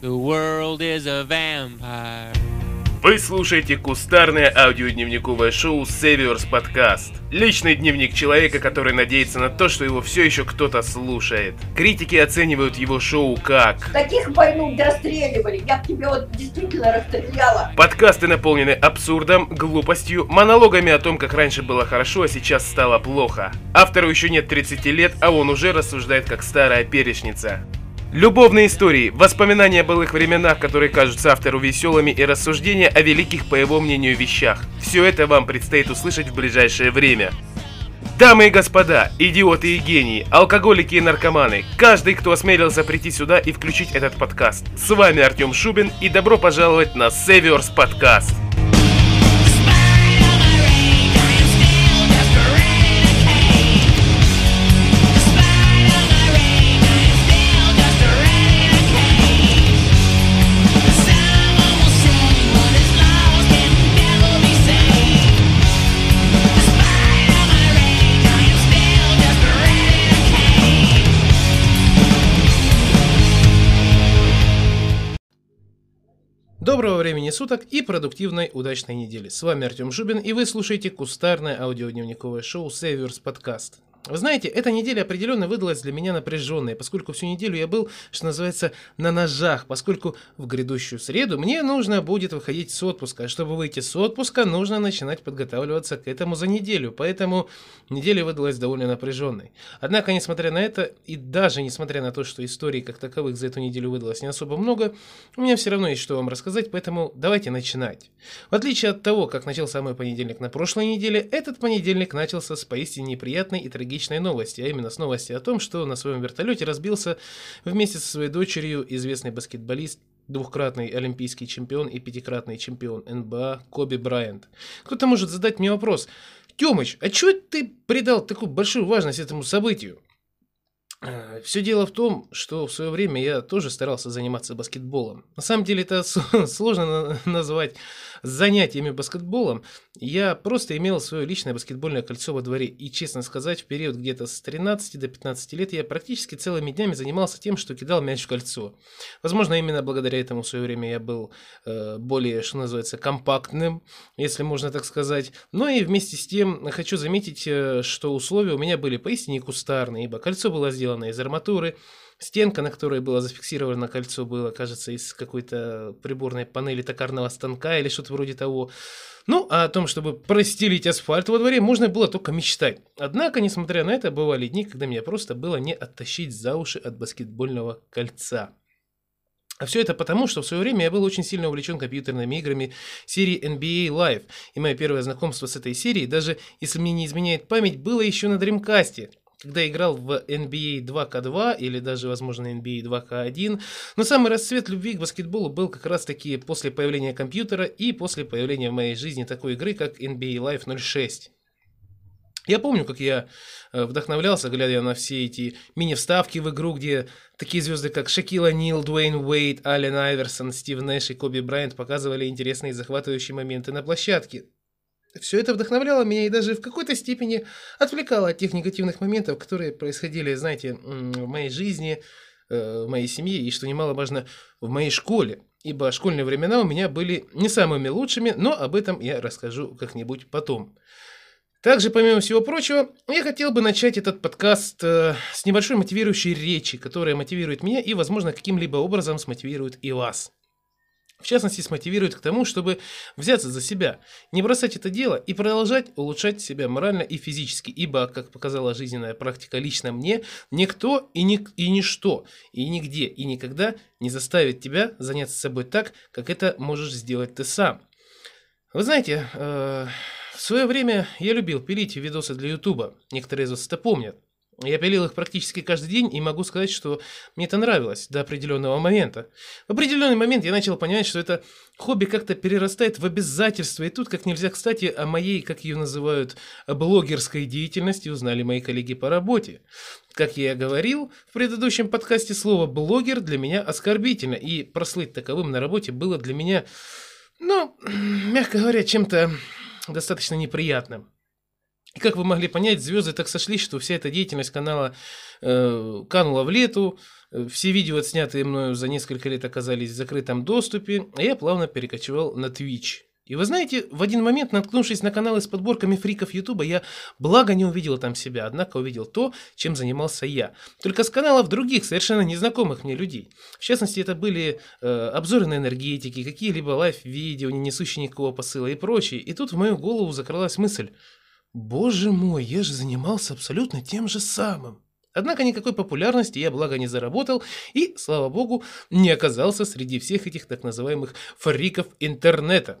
The world is a vampire. Вы слушаете кустарное аудиодневниковое шоу Saviors Podcast. Личный дневник человека, который надеется на то, что его все еще кто-то слушает. Критики оценивают его шоу как... Таких больных расстреливали. Я бы тебе вот действительно расстреляла. Подкасты наполнены абсурдом, глупостью, монологами о том, как раньше было хорошо, а сейчас стало плохо. Автору еще нет 30 лет, а он уже рассуждает как старая перечница. Любовные истории, воспоминания о былых временах, которые кажутся автору веселыми и рассуждения о великих, по его мнению, вещах. Все это вам предстоит услышать в ближайшее время. Дамы и господа, идиоты и гении, алкоголики и наркоманы, каждый, кто осмелился прийти сюда и включить этот подкаст. С вами Артем Шубин и добро пожаловать на Saviors Podcast. Доброго времени суток и продуктивной удачной недели. С вами Артем Жубин и вы слушаете кустарное аудиодневниковое шоу Saviors Podcast. Вы знаете, эта неделя определенно выдалась для меня напряженной, поскольку всю неделю я был, что называется, на ножах, поскольку в грядущую среду мне нужно будет выходить с отпуска. А чтобы выйти с отпуска, нужно начинать подготавливаться к этому за неделю, поэтому неделя выдалась довольно напряженной. Однако, несмотря на это, и даже несмотря на то, что историй как таковых за эту неделю выдалось не особо много, у меня все равно есть что вам рассказать, поэтому давайте начинать. В отличие от того, как начался мой понедельник на прошлой неделе, этот понедельник начался с поистине неприятной и трагичной трагичной новости, а именно с новости о том, что на своем вертолете разбился вместе со своей дочерью известный баскетболист, двухкратный олимпийский чемпион и пятикратный чемпион НБА Коби Брайант. Кто-то может задать мне вопрос, Тёмыч, а чего ты придал такую большую важность этому событию? Э, Все дело в том, что в свое время я тоже старался заниматься баскетболом. На самом деле это сложно назвать занятиями баскетболом. Я просто имел свое личное баскетбольное кольцо во дворе. И, честно сказать, в период где-то с 13 до 15 лет я практически целыми днями занимался тем, что кидал мяч в кольцо. Возможно, именно благодаря этому в свое время я был э, более, что называется, компактным, если можно так сказать. Но и вместе с тем хочу заметить, э, что условия у меня были поистине кустарные, ибо кольцо было сделано из арматуры, Стенка, на которой было зафиксировано кольцо, было, кажется, из какой-то приборной панели токарного станка или что-то вроде того. Ну, а о том, чтобы простелить асфальт во дворе, можно было только мечтать. Однако, несмотря на это, бывали дни, когда меня просто было не оттащить за уши от баскетбольного кольца. А все это потому, что в свое время я был очень сильно увлечен компьютерными играми серии NBA Live. И мое первое знакомство с этой серией, даже если мне не изменяет память, было еще на Dreamcast когда играл в NBA 2K2 или даже, возможно, NBA 2K1. Но самый расцвет любви к баскетболу был как раз-таки после появления компьютера и после появления в моей жизни такой игры, как NBA Live 06. Я помню, как я э, вдохновлялся, глядя на все эти мини-вставки в игру, где такие звезды, как Шакила Нил, Дуэйн Уэйт, Ален Айверсон, Стив Нэш и Коби Брайант показывали интересные и захватывающие моменты на площадке. Все это вдохновляло меня и даже в какой-то степени отвлекало от тех негативных моментов, которые происходили, знаете, в моей жизни, э, в моей семье и, что немаловажно, в моей школе. Ибо школьные времена у меня были не самыми лучшими, но об этом я расскажу как-нибудь потом. Также, помимо всего прочего, я хотел бы начать этот подкаст э, с небольшой мотивирующей речи, которая мотивирует меня и, возможно, каким-либо образом смотивирует и вас. В частности, смотивирует к тому, чтобы взяться за себя, не бросать это дело и продолжать улучшать себя морально и физически, ибо, как показала жизненная практика лично мне, никто и, ни, и ничто, и нигде, и никогда не заставит тебя заняться собой так, как это можешь сделать ты сам. Вы знаете, э, в свое время я любил пилить видосы для ютуба, некоторые из вас это помнят. Я пилил их практически каждый день и могу сказать, что мне это нравилось до определенного момента. В определенный момент я начал понимать, что это хобби как-то перерастает в обязательство. И тут, как нельзя кстати, о моей, как ее называют, блогерской деятельности узнали мои коллеги по работе. Как я говорил в предыдущем подкасте, слово «блогер» для меня оскорбительно. И прослыть таковым на работе было для меня, ну, мягко говоря, чем-то достаточно неприятным. И как вы могли понять, звезды так сошлись, что вся эта деятельность канала э, канула в лету. э, все видео, отснятые мною за несколько лет, оказались в закрытом доступе, а я плавно перекочевал на Twitch. И вы знаете, в один момент, наткнувшись на каналы с подборками фриков Ютуба, я благо не увидел там себя, однако увидел то, чем занимался я. Только с каналов других, совершенно незнакомых мне людей. В частности, это были э, обзоры на энергетики, какие-либо лайв-видео, не несущие никакого посыла и прочее. И тут в мою голову закралась мысль, боже мой, я же занимался абсолютно тем же самым. Однако никакой популярности я, благо, не заработал и, слава богу, не оказался среди всех этих так называемых фриков интернета.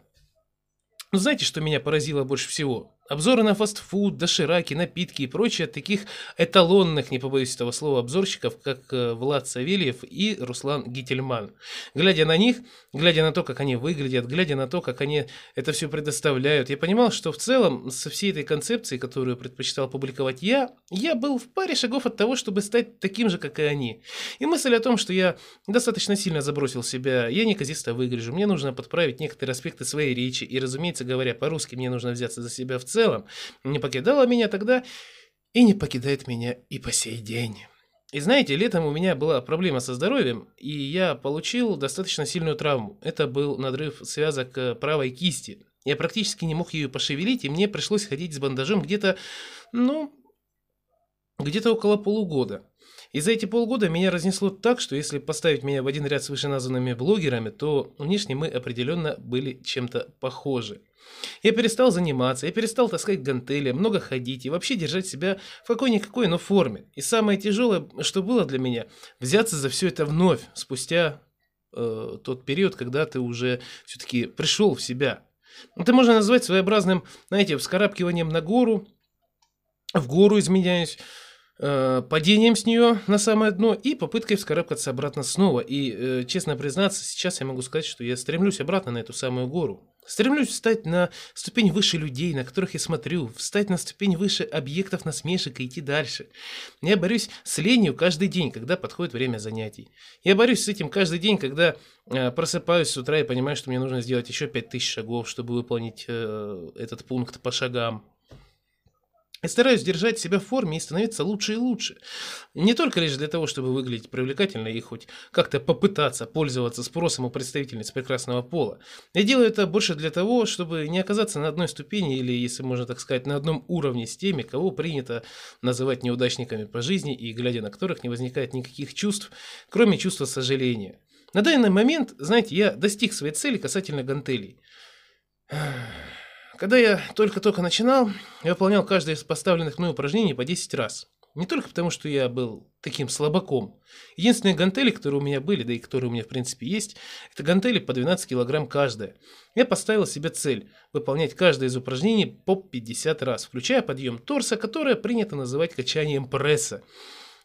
Но знаете, что меня поразило больше всего? Обзоры на фастфуд, дошираки, напитки и прочее от таких эталонных, не побоюсь этого слова, обзорщиков, как э, Влад Савельев и Руслан Гительман. Глядя на них, глядя на то, как они выглядят, глядя на то, как они это все предоставляют, я понимал, что в целом со всей этой концепцией, которую предпочитал публиковать я, я был в паре шагов от того, чтобы стать таким же, как и они. И мысль о том, что я достаточно сильно забросил себя, я неказисто выгляжу, мне нужно подправить некоторые аспекты своей речи, и, разумеется, говоря по-русски, мне нужно взяться за себя в целом, целом не покидала меня тогда и не покидает меня и по сей день. И знаете, летом у меня была проблема со здоровьем, и я получил достаточно сильную травму. Это был надрыв связок э, правой кисти. Я практически не мог ее пошевелить, и мне пришлось ходить с бандажом где-то, ну, где-то около полугода. И за эти полгода меня разнесло так, что если поставить меня в один ряд с вышеназванными блогерами, то внешне мы определенно были чем-то похожи. Я перестал заниматься, я перестал таскать гантели, много ходить и вообще держать себя в какой-никакой, но форме. И самое тяжелое, что было для меня, взяться за все это вновь, спустя э, тот период, когда ты уже все-таки пришел в себя. Это можно назвать своеобразным, знаете, вскарабкиванием на гору, в гору изменяюсь, э, падением с нее на самое дно и попыткой вскарабкаться обратно снова. И, э, честно признаться, сейчас я могу сказать, что я стремлюсь обратно на эту самую гору. Стремлюсь встать на ступень выше людей, на которых я смотрю, встать на ступень выше объектов насмешек и идти дальше. Я борюсь с ленью каждый день, когда подходит время занятий. Я борюсь с этим каждый день, когда э, просыпаюсь с утра и понимаю, что мне нужно сделать еще 5000 шагов, чтобы выполнить э, этот пункт по шагам. Я стараюсь держать себя в форме и становиться лучше и лучше. Не только лишь для того, чтобы выглядеть привлекательно и хоть как-то попытаться пользоваться спросом у представительниц прекрасного пола. Я делаю это больше для того, чтобы не оказаться на одной ступени или, если можно так сказать, на одном уровне с теми, кого принято называть неудачниками по жизни и глядя на которых не возникает никаких чувств, кроме чувства сожаления. На данный момент, знаете, я достиг своей цели касательно гантелей. Когда я только-только начинал, я выполнял каждое из поставленных мной упражнений по 10 раз. Не только потому, что я был таким слабаком. Единственные гантели, которые у меня были, да и которые у меня в принципе есть, это гантели по 12 килограмм каждая. Я поставил себе цель выполнять каждое из упражнений по 50 раз, включая подъем торса, которое принято называть качанием пресса.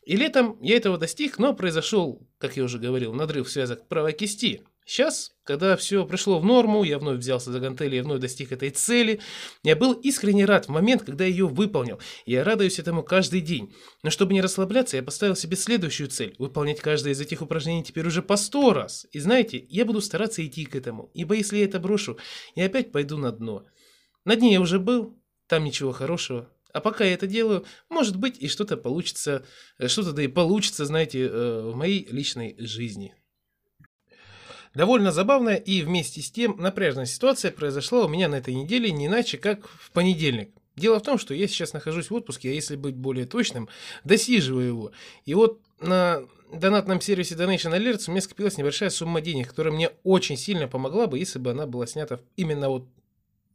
И летом я этого достиг, но произошел, как я уже говорил, надрыв связок правой кисти. Сейчас, когда все пришло в норму, я вновь взялся за гантели, я вновь достиг этой цели. Я был искренне рад в момент, когда ее выполнил. Я радуюсь этому каждый день. Но чтобы не расслабляться, я поставил себе следующую цель. Выполнять каждое из этих упражнений теперь уже по сто раз. И знаете, я буду стараться идти к этому. Ибо если я это брошу, я опять пойду на дно. На дне я уже был, там ничего хорошего. А пока я это делаю, может быть и что-то получится, э, что-то да и получится, знаете, э, в моей личной жизни. Довольно забавная и вместе с тем напряжная ситуация произошла у меня на этой неделе не иначе, как в понедельник. Дело в том, что я сейчас нахожусь в отпуске, а если быть более точным, досиживаю его. И вот на донатном сервисе Donation Alerts у меня скопилась небольшая сумма денег, которая мне очень сильно помогла бы, если бы она была снята именно вот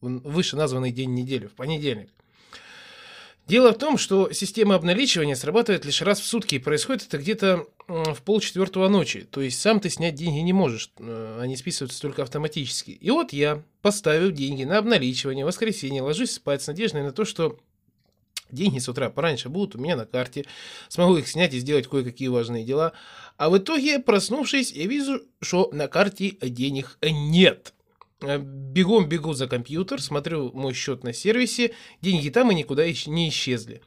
в выше названный день недели, в понедельник. Дело в том, что система обналичивания срабатывает лишь раз в сутки, и происходит это где-то в полчетвертого ночи. То есть сам ты снять деньги не можешь, э, они списываются только автоматически. И вот я, поставив деньги на обналичивание в воскресенье, ложусь спать с надеждой на то, что деньги с утра пораньше будут у меня на карте, смогу их снять и сделать кое-какие важные дела. А в итоге, проснувшись, я вижу, что на карте денег нет. Э, бегом бегу за компьютер, смотрю мой счет на сервисе, деньги там и никуда не исчезли.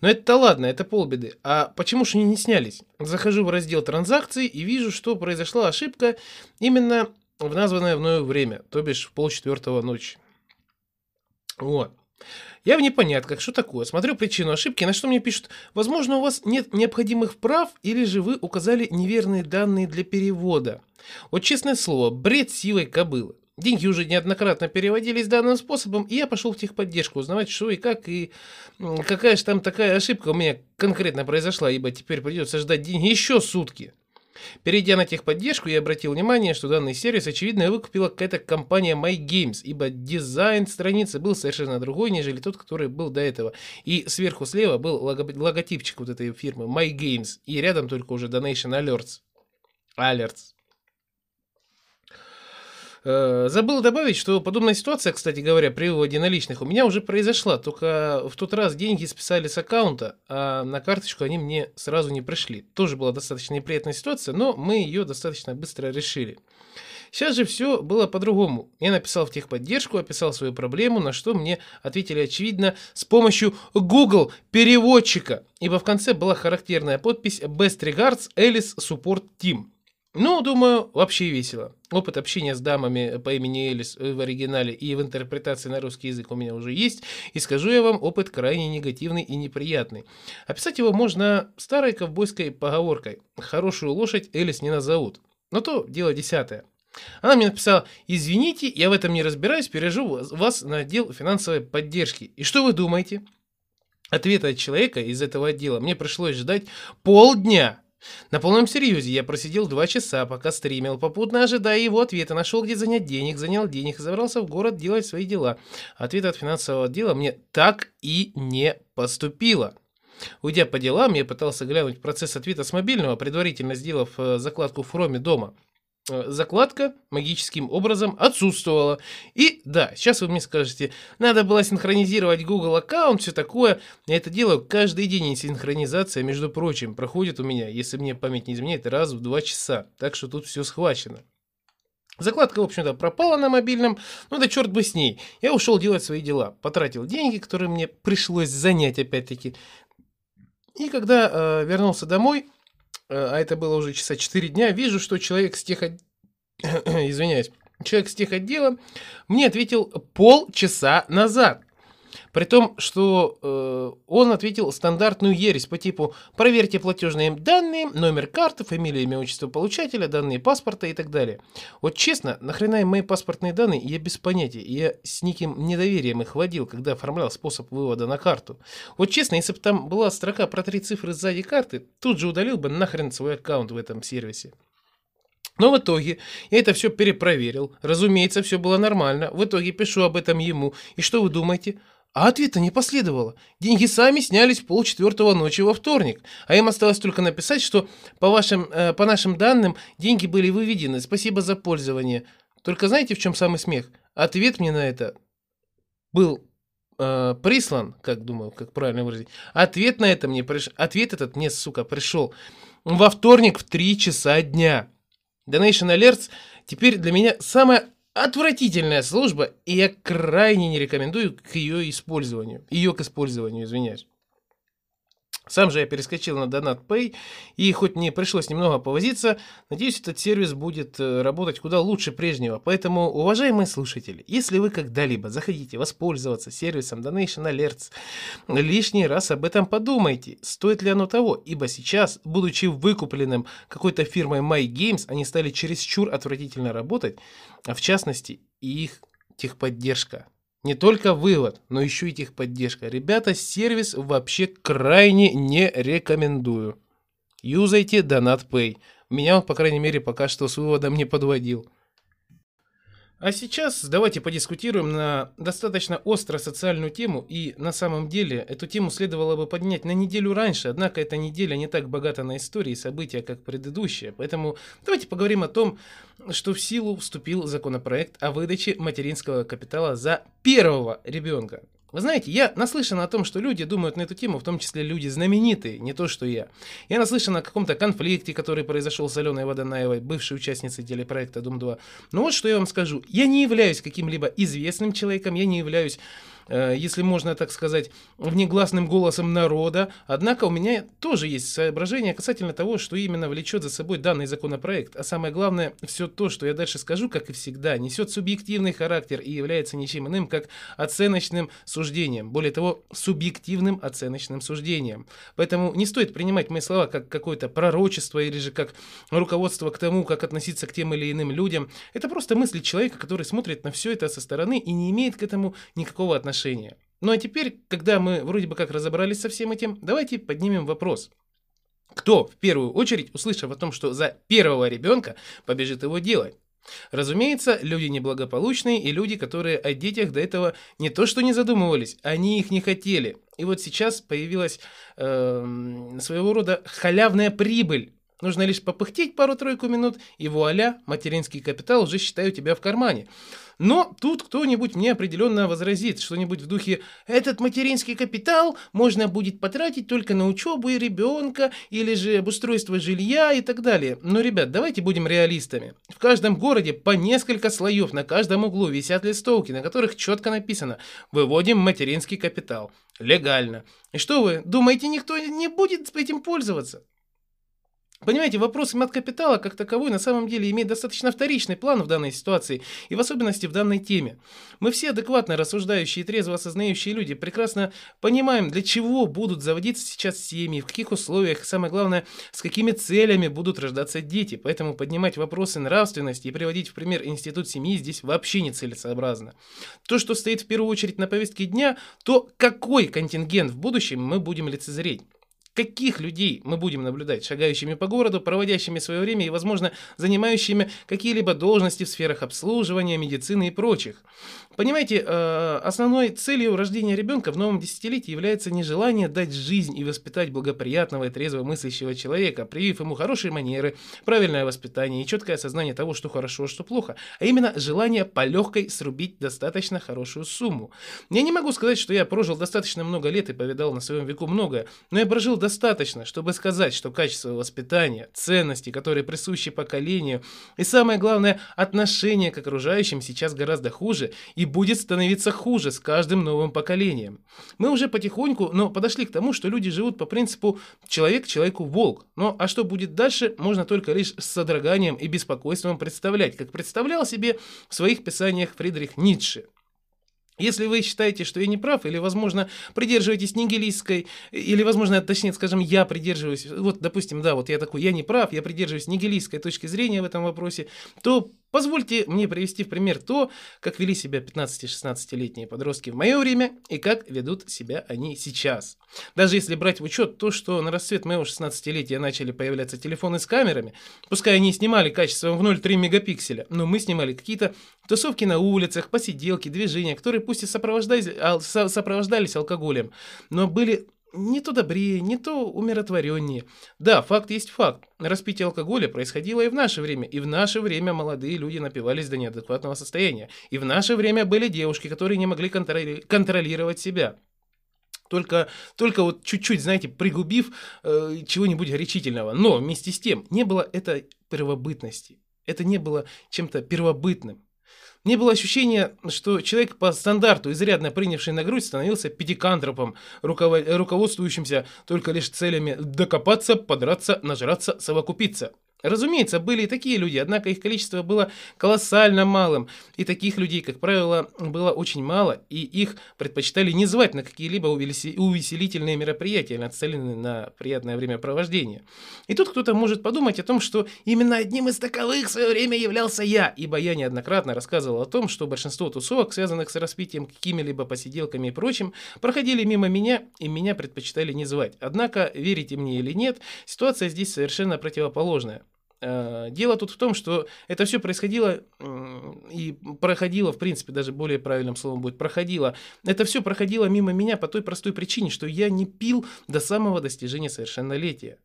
Но это-то ладно, это полбеды. А почему же они не снялись? Захожу в раздел транзакций и вижу, что произошла ошибка именно в названное мною время, то бишь в полчетвертого ночи. Вот. Я в непонятках, что такое. Смотрю причину ошибки, на что мне пишут, возможно, у вас нет необходимых прав, или же вы указали неверные данные для перевода. Вот честное слово, бред сивой кобылы. Деньги уже неоднократно переводились данным способом, и я пошел в техподдержку узнавать, что и как, и какая же там такая ошибка у меня конкретно произошла, ибо теперь придется ждать деньги еще сутки. Перейдя на техподдержку, я обратил внимание, что данный сервис, очевидно, выкупила какая-то компания MyGames, ибо дизайн страницы был совершенно другой, нежели тот, который был до этого. И сверху слева был логотипчик вот этой фирмы MyGames, и рядом только уже Donation Alerts. Alerts. Э, забыл добавить, что подобная ситуация, кстати говоря, при выводе наличных у меня уже произошла, только в тот раз деньги списали с аккаунта, а на карточку они мне сразу не пришли. Тоже была достаточно неприятная ситуация, но мы ее достаточно быстро решили. Сейчас же все было по-другому. Я написал в техподдержку, описал свою проблему, на что мне ответили, очевидно, с помощью Google переводчика, ибо в конце была характерная подпись Best Regards Alice Support Team. Ну, думаю, вообще весело. Опыт общения с дамами по имени Элис в оригинале и в интерпретации на русский язык у меня уже есть, и скажу я вам, опыт крайне негативный и неприятный. Описать его можно старой ковбойской поговоркой «Хорошую лошадь Элис не назовут». Но то дело десятое. Она мне написала, извините, я в этом не разбираюсь, пережу вас на отдел финансовой поддержки. И что вы думаете? Ответа от человека из этого отдела мне пришлось ждать полдня. На полном серьезе я просидел два часа, пока стримил, попутно ожидая его ответа, нашел где занять денег, занял денег и забрался в город делать свои дела. Ответа от финансового отдела мне так и не поступило. Уйдя по делам, я пытался глянуть процесс ответа с мобильного, предварительно сделав э, закладку в хроме дома. Э, закладка магическим образом отсутствовала. И да, сейчас вы мне скажете, надо было синхронизировать Google аккаунт, все такое. Я это делаю каждый день, и синхронизация, между прочим, проходит у меня, если мне память не изменяет, раз в два часа. Так что тут все схвачено. Закладка, в общем-то, пропала на мобильном, ну да черт бы с ней. Я ушел делать свои дела, потратил деньги, которые мне пришлось занять опять-таки. И когда э, вернулся домой, а это было уже часа 4 дня, вижу, что человек с тех... Извиняюсь. Человек с тех отдела мне ответил полчаса назад. При том, что э, он ответил стандартную ересь по типу «проверьте платежные данные, номер карты, фамилия, имя, отчество получателя, данные паспорта и так далее». Вот честно, нахрена им мои паспортные данные, я без понятия. Я с неким недоверием их вводил, когда оформлял способ вывода на карту. Вот честно, если бы там была строка про три цифры сзади карты, тут же удалил бы нахрен свой аккаунт в этом сервисе. Но в итоге я это все перепроверил. Разумеется, все было нормально. В итоге пишу об этом ему. И что вы думаете? А ответа не последовало. Деньги сами снялись в полчетвертого ночи во вторник. А им осталось только написать, что по, вашим, э, по нашим данным деньги были выведены. Спасибо за пользование. Только знаете, в чем самый смех? Ответ мне на это был э, прислан, как думаю, как правильно выразить. Ответ на это мне приш... Ответ этот мне, сука, пришел во вторник в 3 часа дня. Donation Alerts теперь для меня самая Отвратительная служба, и я крайне не рекомендую к ее использованию. Ее к использованию, извиняюсь. Сам же я перескочил на Donat Pay, и хоть мне пришлось немного повозиться, надеюсь, этот сервис будет э, работать куда лучше прежнего. Поэтому, уважаемые слушатели, если вы когда-либо захотите воспользоваться сервисом Donation Alerts, лишний раз об этом подумайте, стоит ли оно того, ибо сейчас, будучи выкупленным какой-то фирмой MyGames, они стали чересчур отвратительно работать, а в частности, их техподдержка. Не только вывод, но еще и техподдержка. Ребята, сервис вообще крайне не рекомендую. Юзайте DonatPay. Меня он, по крайней мере, пока что с выводом не подводил. А сейчас давайте подискутируем на достаточно остро социальную тему, и на самом деле эту тему следовало бы поднять на неделю раньше, однако эта неделя не так богата на истории и события, как предыдущая, поэтому давайте поговорим о том, что в силу вступил законопроект о выдаче материнского капитала за первого ребенка. Вы знаете, я наслышан о том, что люди думают на эту тему, в том числе люди знаменитые, не то что я. Я наслышан о каком-то конфликте, который произошел с Аленой Водонаевой, бывшей участницей телепроекта «Дом-2». Но вот что я вам скажу. Я не являюсь каким-либо известным человеком, я не являюсь если можно так сказать, внегласным голосом народа. Однако у меня тоже есть соображение касательно того, что именно влечет за собой данный законопроект. А самое главное, все то, что я дальше скажу, как и всегда, несет субъективный характер и является ничем иным, как оценочным суждением. Более того, субъективным оценочным суждением. Поэтому не стоит принимать мои слова как какое-то пророчество или же как руководство к тому, как относиться к тем или иным людям. Это просто мысли человека, который смотрит на все это со стороны и не имеет к этому никакого отношения. Ну а теперь, когда мы вроде бы как разобрались со всем этим, давайте поднимем вопрос. Кто в первую очередь, услышав о том, что за первого ребенка побежит его делать? Разумеется, люди неблагополучные и люди, которые о детях до этого не то что не задумывались, они их не хотели. И вот сейчас появилась э, своего рода халявная прибыль Нужно лишь попыхтеть пару-тройку минут, и вуаля, материнский капитал уже считаю тебя в кармане. Но тут кто-нибудь мне определенно возразит что-нибудь в духе «этот материнский капитал можно будет потратить только на учебу и ребенка, или же обустройство жилья и так далее». Но, ребят, давайте будем реалистами. В каждом городе по несколько слоев, на каждом углу висят листовки, на которых четко написано «выводим материнский капитал». Легально. И что вы, думаете, никто не будет этим пользоваться? Понимаете, вопрос мат-капитала как таковой на самом деле имеет достаточно вторичный план в данной ситуации и в особенности в данной теме. Мы все адекватно рассуждающие и трезво осознающие люди прекрасно понимаем, для чего будут заводиться сейчас семьи, в каких условиях, самое главное, с какими целями будут рождаться дети. Поэтому поднимать вопросы нравственности и приводить в пример институт семьи здесь вообще не целесообразно. То, что стоит в первую очередь на повестке дня, то какой контингент в будущем мы будем лицезреть. Каких людей мы будем наблюдать, шагающими по городу, проводящими свое время и, возможно, занимающими какие-либо должности в сферах обслуживания, медицины и прочих? Понимаете, э, основной целью рождения ребенка в новом десятилетии является не желание дать жизнь и воспитать благоприятного и трезво мыслящего человека, привив ему хорошие манеры, правильное воспитание и четкое осознание того, что хорошо, а что плохо, а именно желание по легкой срубить достаточно хорошую сумму. Я не могу сказать, что я прожил достаточно много лет и повидал на своем веку многое, но я прожил достаточно, чтобы сказать, что качество воспитания, ценности, которые присущи поколению, и самое главное, отношение к окружающим сейчас гораздо хуже и будет становиться хуже с каждым новым поколением. Мы уже потихоньку, но подошли к тому, что люди живут по принципу «человек человеку волк». Ну а что будет дальше, можно только лишь с содроганием и беспокойством представлять, как представлял себе в своих писаниях Фридрих Ницше. Если вы считаете, что я не прав, или, возможно, придерживаетесь нигилистской, или, возможно, точнее, скажем, я придерживаюсь, вот, допустим, да, вот я такой, я не прав, я придерживаюсь нигилистской точки зрения в этом вопросе, то Позвольте мне привести в пример то, как вели себя 15-16-летние подростки в мое время и как ведут себя они сейчас. Даже если брать в учет то, что на расцвет моего 16-летия начали появляться телефоны с камерами, пускай они снимали качеством в 0,3 мегапикселя, но мы снимали какие-то тусовки на улицах, посиделки, движения, которые пусть и сопровождались, сопровождались алкоголем, но были не то добрее, не то умиротвореннее. Да, факт есть факт. Распитие алкоголя происходило и в наше время. И в наше время молодые люди напивались до неадекватного состояния. И в наше время были девушки, которые не могли контроли- контролировать себя. Только, только вот чуть-чуть, знаете, пригубив э, чего-нибудь горячительного. Но вместе с тем не было это первобытности. Это не было чем-то первобытным. Не было ощущения, что человек по стандарту, изрядно принявший на грудь, становился пятикантропом, руководствующимся только лишь целями докопаться, подраться, нажраться, совокупиться. Разумеется, были и такие люди, однако их количество было колоссально малым, и таких людей, как правило, было очень мало, и их предпочитали не звать на какие-либо увеселительные мероприятия, нацеленные на приятное времяпровождение. И тут кто-то может подумать о том, что именно одним из таковых в свое время являлся я, ибо я неоднократно рассказывал о том, что большинство тусовок, связанных с распитием какими-либо посиделками и прочим, проходили мимо меня, и меня предпочитали не звать. Однако, верите мне или нет, ситуация здесь совершенно противоположная. Э, дело тут в том, что это все происходило и проходило, в принципе, даже более правильным словом будет, проходило. Это все проходило мимо меня по той простой причине, что я не пил до самого достижения совершеннолетия.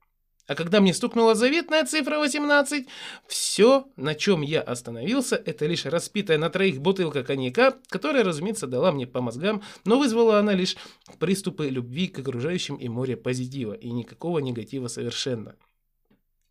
А когда мне стукнула заветная цифра 18, все, на чем я остановился, это лишь распитая на троих бутылка коньяка, которая, разумеется, дала мне по мозгам, но вызвала она лишь приступы любви к окружающим и море позитива, и никакого негатива совершенно.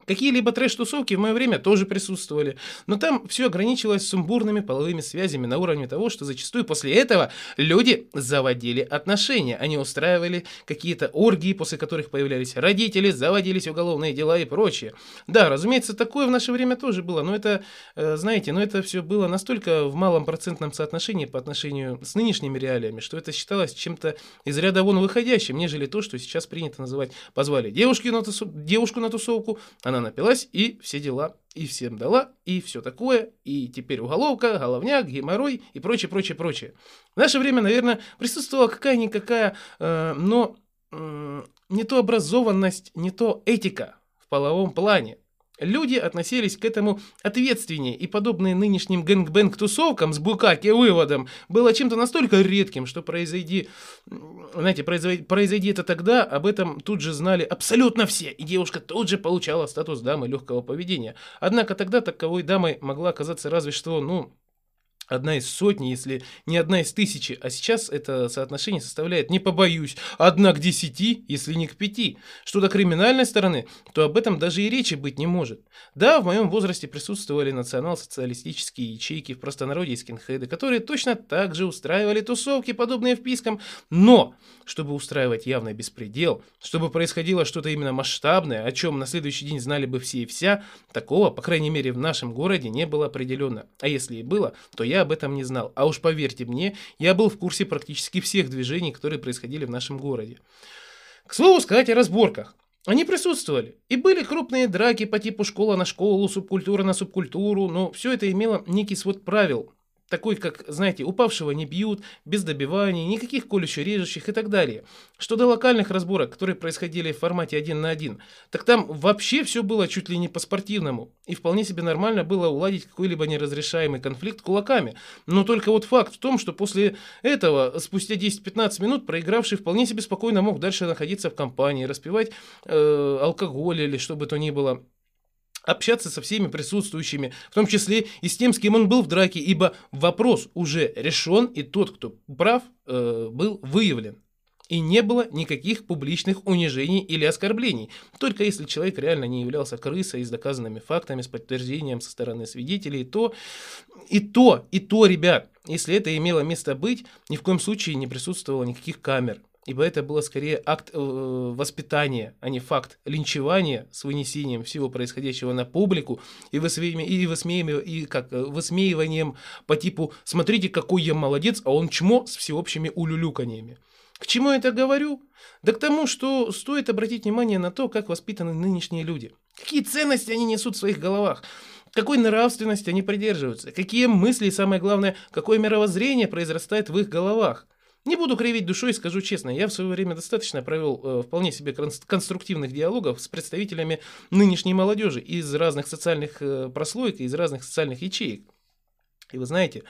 Какие-либо трэш-тусовки в мое время тоже присутствовали, но там все ограничивалось сумбурными половыми связями на уровне того, что зачастую после этого люди заводили отношения. Они устраивали какие-то оргии, после которых появлялись родители, заводились уголовные дела и прочее. Да, разумеется, такое в наше время тоже было, но это, э, знаете, но это все было настолько в малом процентном соотношении по отношению с нынешними реалиями, что это считалось чем-то из ряда вон выходящим, нежели то, что сейчас принято называть «позвали девушки на тусу... девушку на тусовку», она напилась и все дела, и всем дала, и все такое, и теперь уголовка, головняк, геморрой и прочее, прочее, прочее. В наше время, наверное, присутствовала какая-никакая, э, но э, не то образованность, не то этика в половом плане. Люди относились к этому ответственнее, и подобные нынешним гэнгбэнг-тусовкам с букаки выводом было чем-то настолько редким, что произойди, знаете, произойди, произойди это тогда, об этом тут же знали абсолютно все, и девушка тут же получала статус дамы легкого поведения. Однако тогда таковой дамой могла оказаться разве что, ну, одна из сотни, если не одна из тысячи, а сейчас это соотношение составляет, не побоюсь, одна к десяти, если не к пяти. Что до криминальной стороны, то об этом даже и речи быть не может. Да, в моем возрасте присутствовали национал-социалистические ячейки в простонародье и скинхеды, которые точно так же устраивали тусовки, подобные впискам, но чтобы устраивать явный беспредел, чтобы происходило что-то именно масштабное, о чем на следующий день знали бы все и вся, такого, по крайней мере, в нашем городе не было определенно. А если и было, то я об этом не знал. А уж поверьте мне, я был в курсе практически всех движений, которые происходили в нашем городе. К слову сказать о разборках. Они присутствовали. И были крупные драки по типу школа на школу, субкультура на субкультуру, но все это имело некий свод правил, такой, как, знаете, упавшего не бьют, без добиваний, никаких колюще-режущих и так далее. Что до локальных разборок, которые происходили в формате один на один, так там вообще все было чуть ли не по-спортивному. И вполне себе нормально было уладить какой-либо неразрешаемый конфликт кулаками. Но только вот факт в том, что после этого, спустя 10-15 минут, проигравший вполне себе спокойно мог дальше находиться в компании, распивать э, алкоголь или что бы то ни было общаться со всеми присутствующими, в том числе и с тем, с кем он был в драке, ибо вопрос уже решен, и тот, кто прав, э, был выявлен. И не было никаких публичных унижений или оскорблений. Только если человек реально не являлся крысой с доказанными фактами, с подтверждением со стороны свидетелей, то и то, и то, ребят, если это имело место быть, ни в коем случае не присутствовало никаких камер ибо это было скорее акт э, воспитания, а не факт линчевания с вынесением всего происходящего на публику и, высмеиванием, и, высмеиванием, и как, э, высмеиванием по типу «смотрите, какой я молодец, а он чмо» с всеобщими улюлюканьями. К чему я это говорю? Да к тому, что стоит обратить внимание на то, как воспитаны нынешние люди. Какие ценности они несут в своих головах какой нравственности они придерживаются, какие мысли и, самое главное, какое мировоззрение произрастает в их головах. Не буду кривить душой, скажу честно, я в свое время достаточно провел э, вполне себе конструктивных диалогов с представителями нынешней молодежи из разных социальных э, прослоек, из разных социальных ячеек. И вы знаете,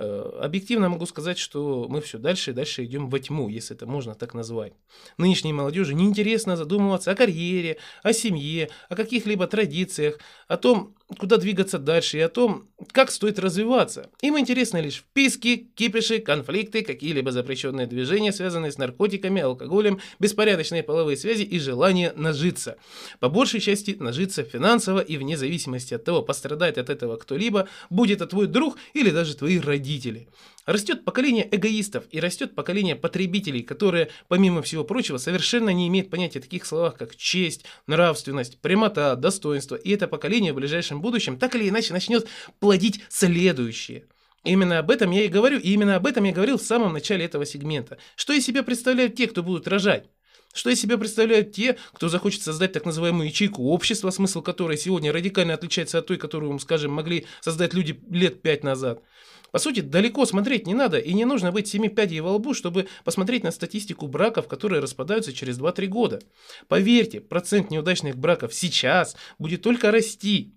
э, объективно могу сказать, что мы все дальше и дальше идем во тьму, если это можно так назвать. Нынешней молодежи неинтересно задумываться о карьере, о семье, о каких-либо традициях, о том, куда двигаться дальше и о том, как стоит развиваться. Им интересны лишь вписки, кипиши, конфликты, какие-либо запрещенные движения, связанные с наркотиками, алкоголем, беспорядочные половые связи и желание нажиться. По большей части нажиться финансово и вне зависимости от того, пострадает от этого кто-либо, будет это твой друг или даже твои родители. Растет поколение эгоистов и растет поколение потребителей, которые, помимо всего прочего, совершенно не имеют понятия таких словах, как честь, нравственность, прямота, достоинство. И это поколение в ближайшем будущем так или иначе начнет плодить следующее. Именно об этом я и говорю, и именно об этом я говорил в самом начале этого сегмента. Что из себя представляют те, кто будут рожать? Что из себя представляют те, кто захочет создать так называемую ячейку общества, смысл которой сегодня радикально отличается от той, которую, скажем, могли создать люди лет пять назад? По сути, далеко смотреть не надо, и не нужно быть семи пядей во лбу, чтобы посмотреть на статистику браков, которые распадаются через 2-3 года. Поверьте, процент неудачных браков сейчас будет только расти.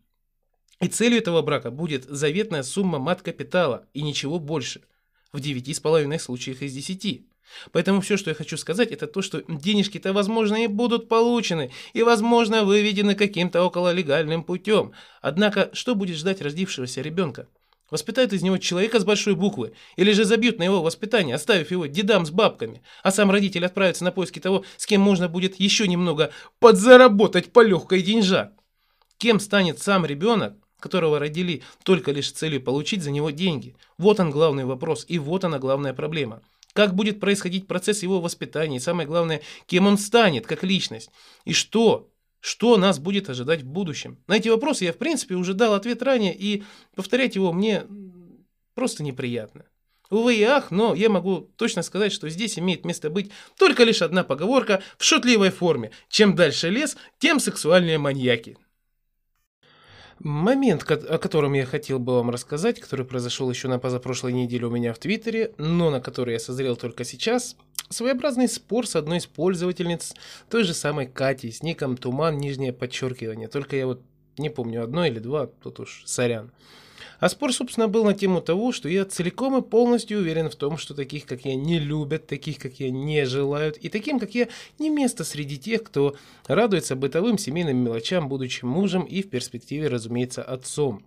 И целью этого брака будет заветная сумма мат-капитала и ничего больше. В 9,5 случаях из 10. Поэтому все, что я хочу сказать, это то, что денежки-то, возможно, и будут получены, и, возможно, выведены каким-то окололегальным путем. Однако, что будет ждать родившегося ребенка? Воспитают из него человека с большой буквы, или же забьют на его воспитание, оставив его дедам с бабками, а сам родитель отправится на поиски того, с кем можно будет еще немного подзаработать по легкой деньжа. Кем станет сам ребенок, которого родили только лишь с целью получить за него деньги? Вот он главный вопрос, и вот она главная проблема. Как будет происходить процесс его воспитания, и самое главное, кем он станет как личность, и что что нас будет ожидать в будущем? На эти вопросы я, в принципе, уже дал ответ ранее, и повторять его мне просто неприятно. Увы и ах, но я могу точно сказать, что здесь имеет место быть только лишь одна поговорка в шутливой форме. Чем дальше лес, тем сексуальнее маньяки. Момент, о котором я хотел бы вам рассказать, который произошел еще на позапрошлой неделе у меня в Твиттере, но на который я созрел только сейчас, своеобразный спор с одной из пользовательниц той же самой Кати с ником Туман, нижнее подчеркивание. Только я вот не помню, одно или два, тут уж сорян. А спор, собственно, был на тему того, что я целиком и полностью уверен в том, что таких, как я, не любят, таких, как я, не желают, и таким, как я, не место среди тех, кто радуется бытовым семейным мелочам, будучи мужем и в перспективе, разумеется, отцом.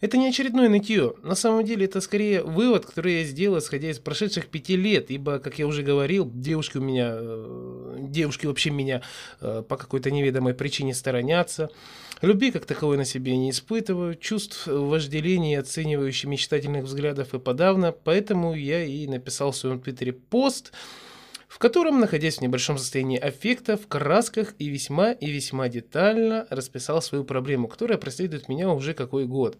Это не очередное нытье. На самом деле это скорее вывод, который я сделал, исходя из прошедших пяти лет, ибо, как я уже говорил, девушки у меня, э, девушки вообще меня э, по какой-то неведомой причине сторонятся. Любви как таковой на себе не испытываю, чувств вожделения, оценивающих мечтательных взглядов и подавно, поэтому я и написал в своем твиттере пост, в котором, находясь в небольшом состоянии аффекта, в красках и весьма и весьма детально расписал свою проблему, которая преследует меня уже какой год.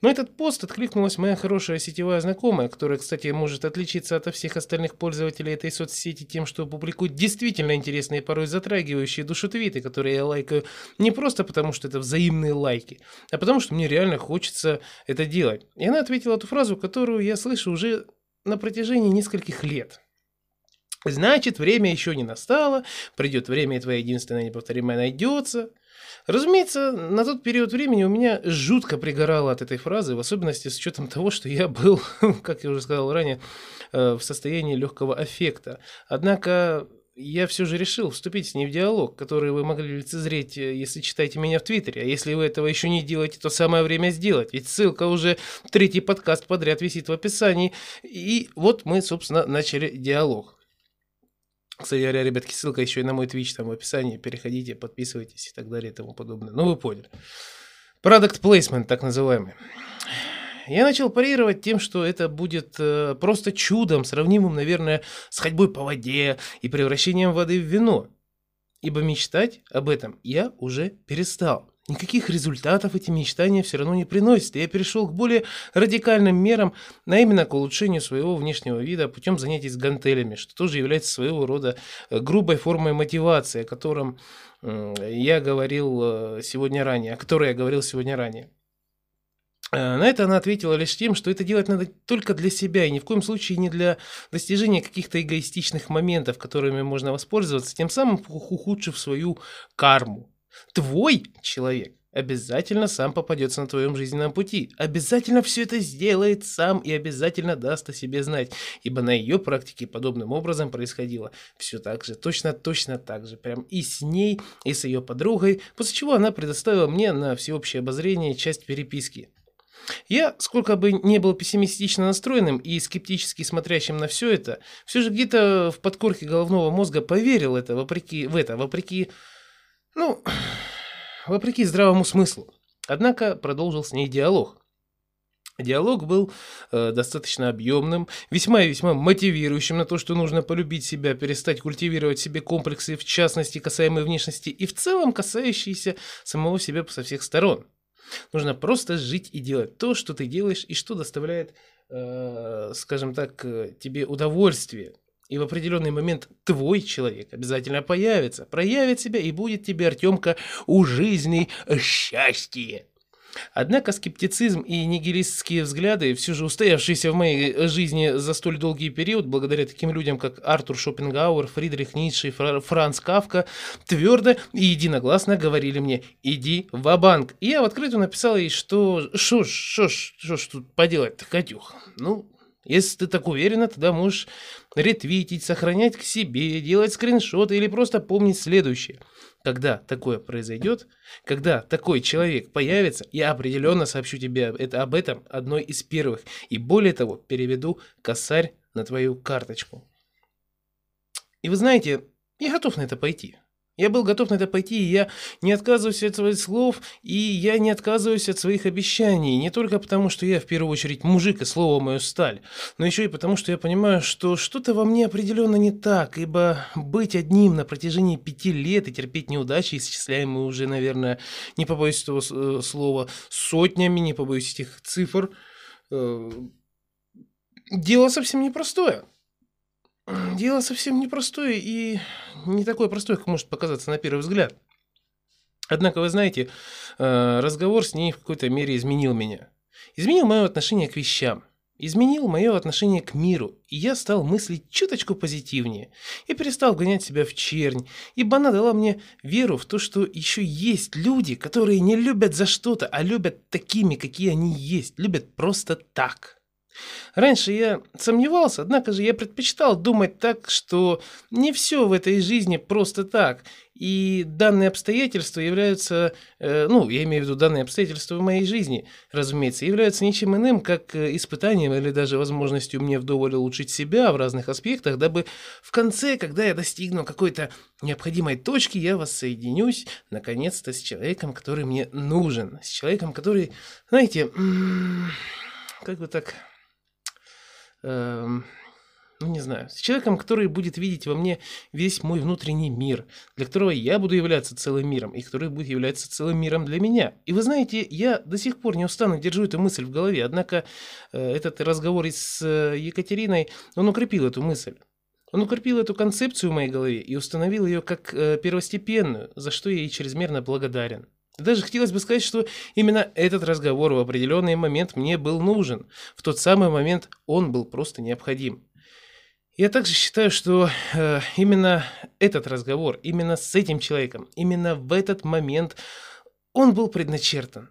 Но этот пост откликнулась моя хорошая сетевая знакомая, которая, кстати, может отличиться от всех остальных пользователей этой соцсети тем, что публикует действительно интересные, порой затрагивающие душу твиты, которые я лайкаю не просто потому, что это взаимные лайки, а потому, что мне реально хочется это делать. И она ответила эту фразу, которую я слышу уже на протяжении нескольких лет. Значит, время еще не настало, придет время, и твоя единственная неповторимая найдется. Разумеется, на тот период времени у меня жутко пригорало от этой фразы, в особенности с учетом того, что я был, как я уже сказал ранее, э, в состоянии легкого аффекта. Однако я все же решил вступить с ней в диалог, который вы могли лицезреть, э, если читаете меня в Твиттере. А если вы этого еще не делаете, то самое время сделать. Ведь ссылка уже, третий подкаст подряд висит в описании. И вот мы, собственно, начали диалог. Кстати говоря, ребятки, ссылка еще и на мой Twitch там в описании. Переходите, подписывайтесь и так далее и тому подобное. Ну, вы поняли. Product placement, так называемый. Я начал парировать тем, что это будет э, просто чудом, сравнимым, наверное, с ходьбой по воде и превращением воды в вино. Ибо мечтать об этом я уже перестал. Никаких результатов эти мечтания все равно не приносят. Я перешел к более радикальным мерам, а именно к улучшению своего внешнего вида путем занятий с гантелями, что тоже является своего рода э, грубой формой мотивации, о котором я говорил э, сегодня ранее, о которой я говорил сегодня ранее. Э, на это она ответила лишь тем, что это делать надо только для себя и ни в коем случае не для достижения каких-то эгоистичных моментов, которыми можно воспользоваться, тем самым ухудшив свою карму. Твой человек обязательно сам попадется на твоем жизненном пути, обязательно все это сделает сам и обязательно даст о себе знать, ибо на ее практике подобным образом происходило все так же, точно-точно так же, прям и с ней, и с ее подругой, после чего она предоставила мне на всеобщее обозрение часть переписки. Я, сколько бы не был пессимистично настроенным и скептически смотрящим на все это, все же где-то в подкорке головного мозга поверил это, вопреки, в это, вопреки ну, вопреки здравому смыслу. Однако продолжил с ней диалог. Диалог был э, достаточно объемным, весьма и весьма мотивирующим на то, что нужно полюбить себя, перестать культивировать себе комплексы, в частности, касаемые внешности, и в целом касающиеся самого себя со всех сторон. Нужно просто жить и делать то, что ты делаешь, и что доставляет, э, скажем так, э, тебе удовольствие. И в определенный момент твой человек обязательно появится, проявит себя и будет тебе, Артемка, у жизни счастье. Однако скептицизм и нигилистские взгляды, все же устоявшиеся в моей жизни за столь долгий период, благодаря таким людям, как Артур Шопенгауэр, Фридрих Ницше и Франц Кавка, твердо и единогласно говорили мне «иди в банк И я в открытую написал ей, что «шо ж, шо ж, шо ж тут поделать-то, Катюх?» Ну, если ты так уверена, тогда можешь ретвитить, сохранять к себе, делать скриншоты или просто помнить следующее. Когда такое произойдет, когда такой человек появится, я определенно сообщу тебе это, об этом одной из первых. И более того, переведу косарь на твою карточку. И вы знаете, я готов на это пойти. Я был готов на это пойти, и я не отказываюсь от своих слов, и я не отказываюсь от своих обещаний. Не только потому, что я в первую очередь мужик, и слово мое сталь, но еще и потому, что я понимаю, что что-то во мне определенно не так, ибо быть одним на протяжении пяти лет и терпеть неудачи, исчисляемые уже, наверное, не побоюсь этого э, слова, сотнями, не побоюсь этих цифр, э, дело совсем непростое. Дело совсем непростое и не такое простое, как может показаться на первый взгляд. Однако, вы знаете, э, разговор с ней в какой-то мере изменил меня. Изменил мое отношение к вещам. Изменил мое отношение к миру, и я стал мыслить чуточку позитивнее. И перестал гонять себя в чернь, ибо она дала мне веру в то, что еще есть люди, которые не любят за что-то, а любят такими, какие они есть, любят просто так. Раньше я сомневался, однако же я предпочитал думать так, что не все в этой жизни просто так, и данные обстоятельства являются, э, ну, я имею в виду данные обстоятельства в моей жизни, разумеется, являются ничем иным, как э, испытанием или даже возможностью мне вдоволь улучшить себя в разных аспектах, дабы в конце, когда я достигну какой-то необходимой точки, я воссоединюсь, наконец-то, с человеком, который мне нужен, с человеком, который, знаете, как бы так ну не знаю, с человеком, который будет видеть во мне весь мой внутренний мир, для которого я буду являться целым миром, и который будет являться целым миром для меня. И вы знаете, я до сих пор не устану держу эту мысль в голове, однако э, этот разговор с э, Екатериной, он укрепил эту мысль. Он укрепил эту концепцию в моей голове и установил ее как э, первостепенную, за что я ей чрезмерно благодарен. Даже хотелось бы сказать, что именно этот разговор в определенный момент мне был нужен. В тот самый момент он был просто необходим. Я также считаю, что э, именно этот разговор, именно с этим человеком, именно в этот момент он был предначертан.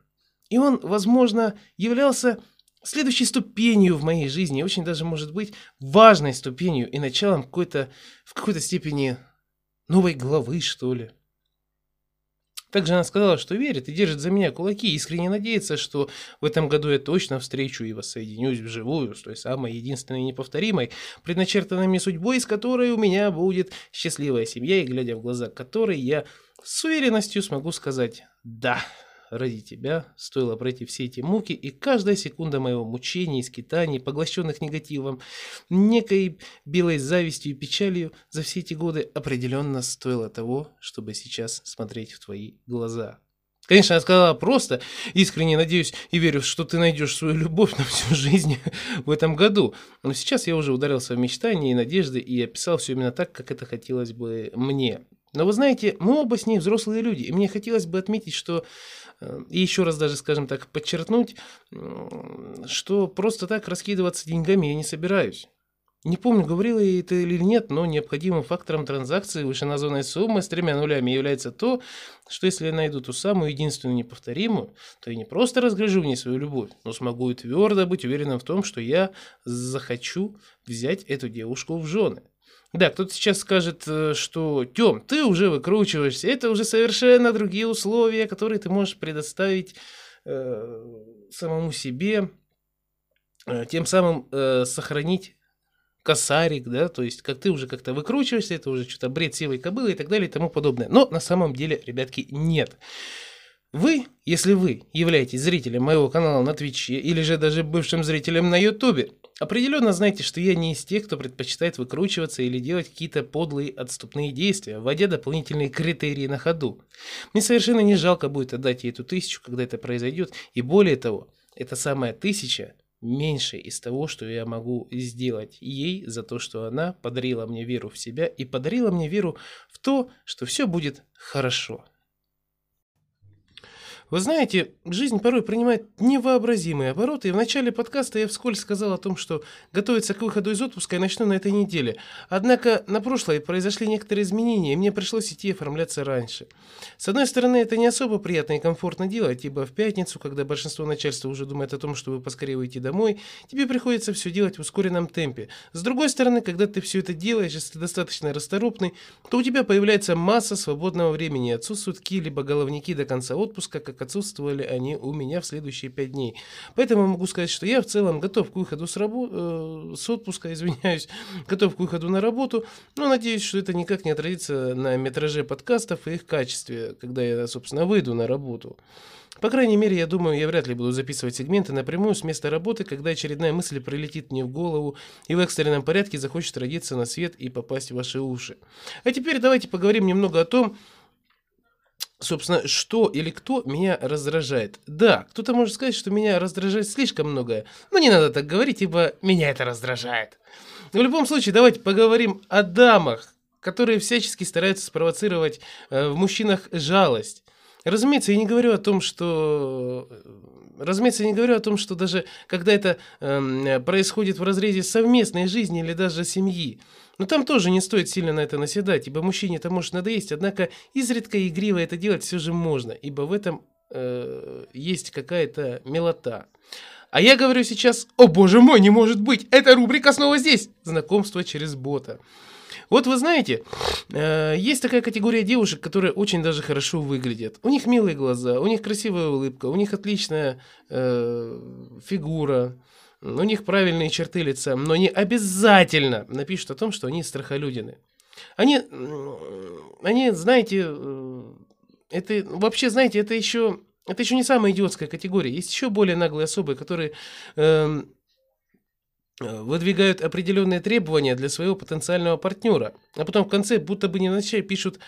И он, возможно, являлся следующей ступенью в моей жизни, очень даже может быть важной ступенью и началом какой-то, в какой-то степени новой главы, что ли. Также она сказала, что верит и держит за меня кулаки, искренне надеется, что в этом году я точно встречу и воссоединюсь вживую с той самой единственной неповторимой, предначертанной мне судьбой, с которой у меня будет счастливая семья, и глядя в глаза которой я с уверенностью смогу сказать «да» ради тебя стоило пройти все эти муки, и каждая секунда моего мучения и скитаний, поглощенных негативом, некой белой завистью и печалью за все эти годы определенно стоило того, чтобы сейчас смотреть в твои глаза. Конечно, я сказала просто, искренне надеюсь и верю, что ты найдешь свою любовь на всю жизнь в этом году. Но сейчас я уже ударился в мечтания и надежды и описал все именно так, как это хотелось бы мне. Но вы знаете, мы оба с ней взрослые люди, и мне хотелось бы отметить, что Э, и еще раз даже, скажем так, подчеркнуть, что просто так раскидываться деньгами я не собираюсь. Не помню, говорила я это или нет, но необходимым фактором транзакции вышеназванной суммы с тремя нулями является то, что если я найду ту самую единственную неповторимую, то я не просто разгрежу в ней свою любовь, но смогу и твердо быть уверенным в том, что я захочу взять эту девушку в жены. Да, кто-то сейчас скажет, э, что Тём, ты уже выкручиваешься, это уже совершенно другие условия, которые ты можешь предоставить э, самому себе, э, тем самым э, сохранить косарик, да, то есть как ты уже как-то выкручиваешься, это уже что-то бред силой кобылы и так далее и тому подобное. Но на самом деле, ребятки, нет. Вы, если вы являетесь зрителем моего канала на Твиче или же даже бывшим зрителем на Ютубе, определенно знаете, что я не из тех, кто предпочитает выкручиваться или делать какие-то подлые отступные действия, вводя дополнительные критерии на ходу. Мне совершенно не жалко будет отдать ей эту тысячу, когда это произойдет, и более того, эта самая тысяча меньше из того, что я могу сделать ей за то, что она подарила мне веру в себя и подарила мне веру в то, что все будет хорошо. Вы знаете, жизнь порой принимает невообразимые обороты, и в начале подкаста я вскользь сказал о том, что готовиться к выходу из отпуска я начну на этой неделе. Однако на прошлой произошли некоторые изменения, и мне пришлось идти оформляться раньше. С одной стороны, это не особо приятно и комфортно делать, ибо в пятницу, когда большинство начальства уже думает о том, чтобы поскорее уйти домой, тебе приходится все делать в ускоренном темпе. С другой стороны, когда ты все это делаешь, если достаточно расторопный, то у тебя появляется масса свободного времени, отсутствуют какие-либо головники до конца отпуска, как как отсутствовали они у меня в следующие пять дней. Поэтому могу сказать, что я в целом готов к выходу с, рабо- э, с отпуска, извиняюсь, готов к выходу на работу, но надеюсь, что это никак не отразится на метраже подкастов и их качестве, когда я, собственно, выйду на работу. По крайней мере, я думаю, я вряд ли буду записывать сегменты напрямую с места работы, когда очередная мысль прилетит мне в голову и в экстренном порядке захочет родиться на свет и попасть в ваши уши. А теперь давайте поговорим немного о том, собственно, что или кто меня раздражает. Да, кто-то может сказать, что меня раздражает слишком многое, но не надо так говорить, ибо меня это раздражает. В любом случае, давайте поговорим о дамах, которые всячески стараются спровоцировать э, в мужчинах жалость. Разумеется, я не говорю о том, что... Разумеется, я не говорю о том, что даже когда это эм, происходит в разрезе совместной жизни или даже семьи, но там тоже не стоит сильно на это наседать, ибо мужчине это может надоесть, однако изредка игриво это делать все же можно, ибо в этом э, есть какая-то милота. А я говорю сейчас, о боже мой, не может быть, эта рубрика снова здесь, знакомство через бота. Вот вы знаете, э, есть такая категория девушек, которые очень даже хорошо выглядят. У них милые глаза, у них красивая улыбка, у них отличная э, фигура, у них правильные черты лица, но они обязательно напишут о том, что они страхолюдины. Они, они, знаете, э, это вообще, знаете, это еще, это еще не самая идиотская категория. Есть еще более наглые особы, которые э, выдвигают определенные требования для своего потенциального партнера, а потом в конце будто бы не невзначай пишут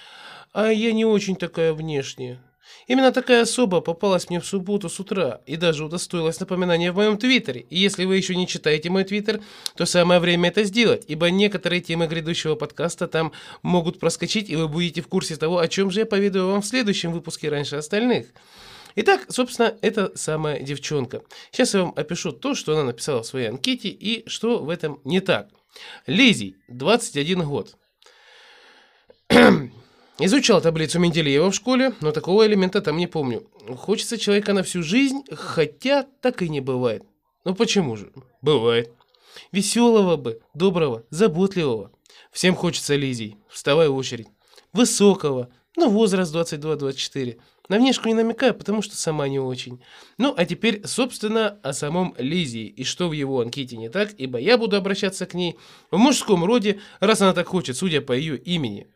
«А я не очень такая внешняя». Именно такая особа попалась мне в субботу с утра и даже удостоилась напоминания в моем твиттере. И если вы еще не читаете мой твиттер, то самое время это сделать, ибо некоторые темы грядущего подкаста там могут проскочить, и вы будете в курсе того, о чем же я поведаю вам в следующем выпуске раньше остальных. Итак, собственно, это самая девчонка. Сейчас я вам опишу то, что она написала в своей анкете и что в этом не так. Лизи, 21 год. Изучал таблицу Менделеева в школе, но такого элемента там не помню. Хочется человека на всю жизнь, хотя так и не бывает. Ну почему же? Бывает. Веселого бы, доброго, заботливого. Всем хочется Лизий, вставай в очередь. Высокого, ну возраст 22-24. На внешку не намекаю, потому что сама не очень. Ну, а теперь, собственно, о самом Лизии и что в его анкете не так, ибо я буду обращаться к ней в мужском роде, раз она так хочет, судя по ее имени.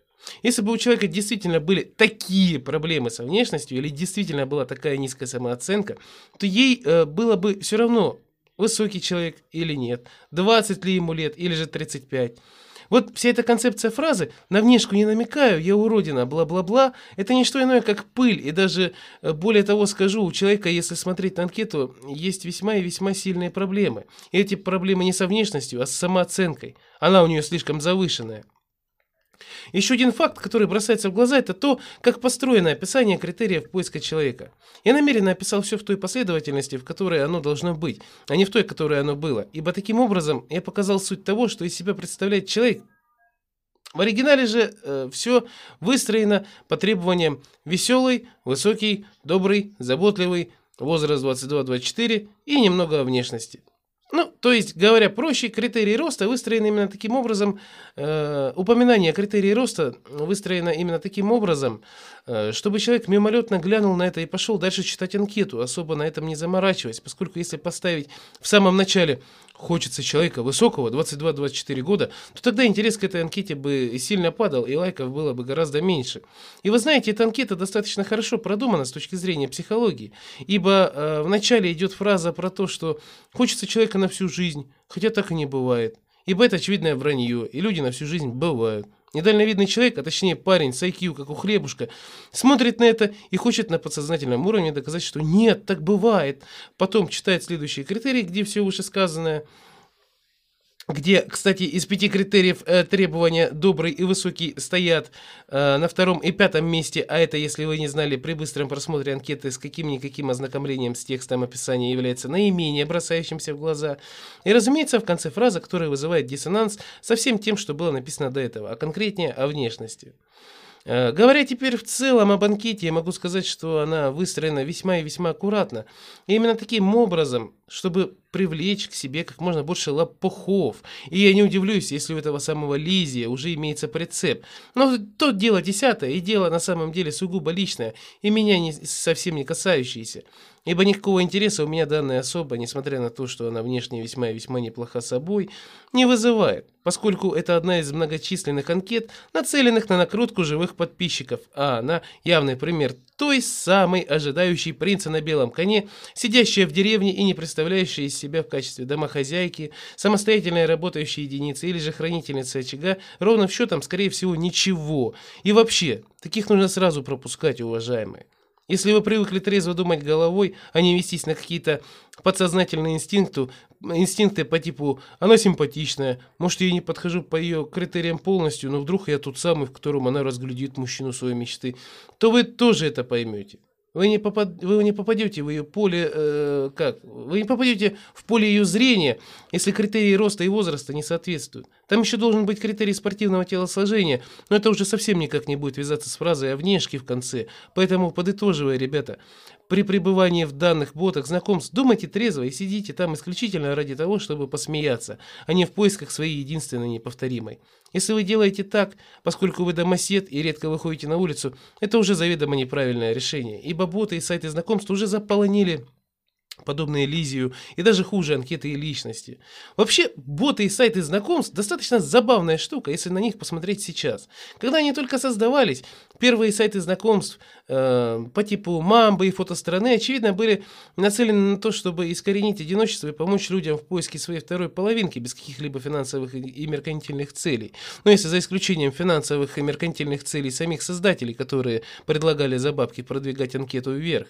Если бы у человека действительно были такие проблемы со внешностью или действительно была такая низкая самооценка, то ей э, было бы все равно, высокий человек или нет, 20 ли ему лет или же 35. Вот вся эта концепция фразы «на внешку не намекаю, я уродина, бла-бла-бла» это не что иное, как пыль. И даже э, более того скажу, у человека, если смотреть на анкету, есть весьма и весьма сильные проблемы. И эти проблемы не со внешностью, а с самооценкой. Она у нее слишком завышенная. Еще один факт, который бросается в глаза, это то, как построено описание критериев поиска человека. Я намеренно описал все в той последовательности, в которой оно должно быть, а не в той, которой оно было. Ибо таким образом я показал суть того, что из себя представляет человек. В оригинале же э, все выстроено по требованиям веселый, высокий, добрый, заботливый, возраст 22-24 и немного внешности. Ну, то есть, говоря проще, критерии роста выстроены именно таким образом, э, упоминание о критерии роста выстроено именно таким образом, э, чтобы человек мимолетно глянул на это и пошел дальше читать анкету, особо на этом не заморачиваясь, поскольку если поставить в самом начале хочется человека высокого, 22-24 года, то тогда интерес к этой анкете бы сильно падал, и лайков было бы гораздо меньше. И вы знаете, эта анкета достаточно хорошо продумана с точки зрения психологии, ибо э, в начале идет фраза про то, что хочется человека на всю жизнь, хотя так и не бывает. Ибо это очевидное вранье, и люди на всю жизнь бывают. Недальновидный человек, а точнее парень с IQ, как у хлебушка, смотрит на это и хочет на подсознательном уровне доказать, что нет, так бывает. Потом читает следующие критерии, где все вышесказанное – где, кстати, из пяти критериев э, требования добрый и высокий стоят э, на втором и пятом месте, а это, если вы не знали, при быстром просмотре анкеты с каким-никаким ознакомлением с текстом описания является наименее бросающимся в глаза. И, разумеется, в конце фраза, которая вызывает диссонанс со всем тем, что было написано до этого, а конкретнее о внешности. Э, говоря теперь в целом об анкете, я могу сказать, что она выстроена весьма и весьма аккуратно. И именно таким образом чтобы привлечь к себе как можно больше лопухов. И я не удивлюсь, если у этого самого Лизия уже имеется прицеп. Но то дело десятое, и дело на самом деле сугубо личное, и меня не, совсем не касающееся. Ибо никакого интереса у меня данная особа, несмотря на то, что она внешне весьма и весьма неплоха собой, не вызывает, поскольку это одна из многочисленных анкет, нацеленных на накрутку живых подписчиков, а она явный пример той самой ожидающей принца на белом коне, сидящая в деревне и не представляющая из себя в качестве домохозяйки, самостоятельной работающей единицы или же хранительницы очага, ровным счетом, скорее всего, ничего. И вообще, таких нужно сразу пропускать, уважаемые. Если вы привыкли трезво думать головой, а не вестись на какие-то подсознательные инстинкты, инстинкты по типу «она симпатичная», может, я не подхожу по ее критериям полностью, но вдруг я тот самый, в котором она разглядит мужчину своей мечты, то вы тоже это поймете. Вы не, попад... вы не попадете в ее поле, э, как? Вы не попадете в поле ее зрения, если критерии роста и возраста не соответствуют. Там еще должен быть критерий спортивного телосложения, но это уже совсем никак не будет вязаться с фразой о внешке в конце. Поэтому, подытоживая, ребята, при пребывании в данных ботах знакомств думайте трезво и сидите там исключительно ради того, чтобы посмеяться, а не в поисках своей единственной неповторимой. Если вы делаете так, поскольку вы домосед и редко выходите на улицу, это уже заведомо неправильное решение, ибо боты и сайты знакомств уже заполонили подобные Лизию и даже хуже анкеты и личности. Вообще, боты и сайты знакомств достаточно забавная штука, если на них посмотреть сейчас. Когда они только создавались, первые сайты знакомств э, по типу Мамбы и фотостраны, очевидно, были нацелены на то, чтобы искоренить одиночество и помочь людям в поиске своей второй половинки без каких-либо финансовых и меркантильных целей. Но если за исключением финансовых и меркантильных целей самих создателей, которые предлагали за бабки продвигать анкету вверх.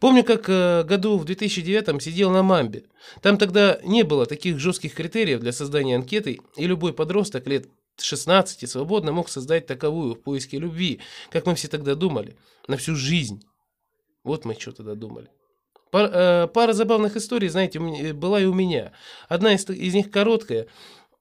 Помню, как э, году в 2009 сидел на Мамбе. Там тогда не было таких жестких критериев для создания анкеты, и любой подросток лет 16 свободно мог создать таковую в поиске любви, как мы все тогда думали, на всю жизнь. Вот мы что тогда думали. Пара, э, пара забавных историй, знаете, была и у меня. Одна из, из них короткая –